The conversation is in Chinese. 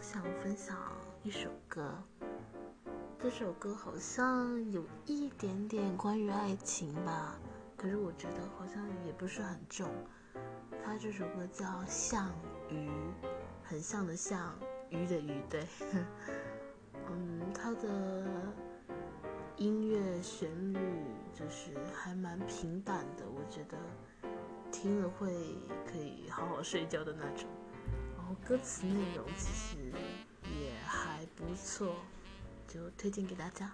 想分享一首歌。这首歌好像有一点点关于爱情吧，可是我觉得好像也不是很重。它这首歌叫《像鱼》，很像的像，鱼的鱼，对。嗯，它的音乐旋律就是还蛮平淡的，我觉得听了会可以好好睡觉的那种。歌词内容其实也还不错，就推荐给大家。